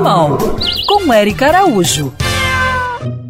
Animal, com Eric Araújo.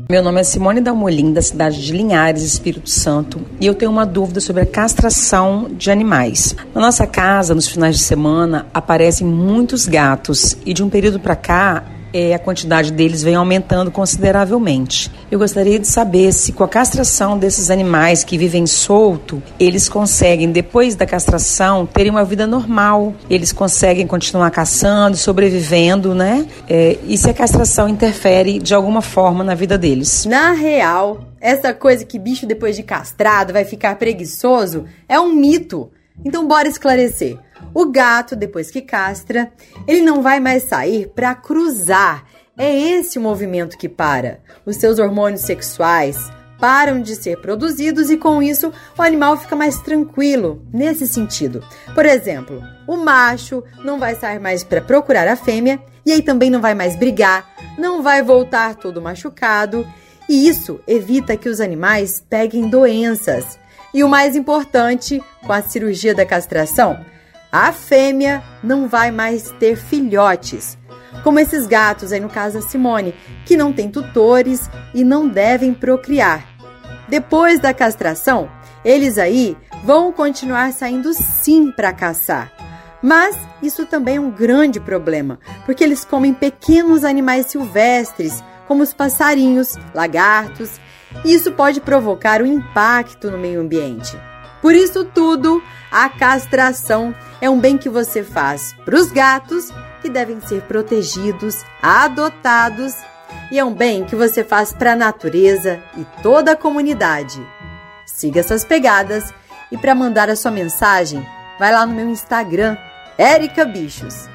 Meu nome é Simone Dalmolin, da cidade de Linhares, Espírito Santo, e eu tenho uma dúvida sobre a castração de animais. Na nossa casa, nos finais de semana, aparecem muitos gatos, e de um período para cá, é, a quantidade deles vem aumentando consideravelmente. Eu gostaria de saber se com a castração desses animais que vivem solto, eles conseguem, depois da castração, terem uma vida normal. Eles conseguem continuar caçando, sobrevivendo, né? É, e se a castração interfere de alguma forma na vida deles. Na real, essa coisa que bicho depois de castrado vai ficar preguiçoso é um mito. Então bora esclarecer. O gato, depois que castra, ele não vai mais sair para cruzar. É esse o movimento que para. Os seus hormônios sexuais param de ser produzidos e com isso o animal fica mais tranquilo nesse sentido. Por exemplo, o macho não vai sair mais para procurar a fêmea e aí também não vai mais brigar, não vai voltar todo machucado, e isso evita que os animais peguem doenças. E o mais importante, com a cirurgia da castração, a fêmea não vai mais ter filhotes, como esses gatos aí no caso da Simone, que não têm tutores e não devem procriar. Depois da castração, eles aí vão continuar saindo sim para caçar. Mas isso também é um grande problema, porque eles comem pequenos animais silvestres, como os passarinhos, lagartos, e isso pode provocar um impacto no meio ambiente. Por isso tudo, a castração é um bem que você faz para os gatos, que devem ser protegidos, adotados, e é um bem que você faz para a natureza e toda a comunidade. Siga essas pegadas e para mandar a sua mensagem, vai lá no meu Instagram, Erica Bichos.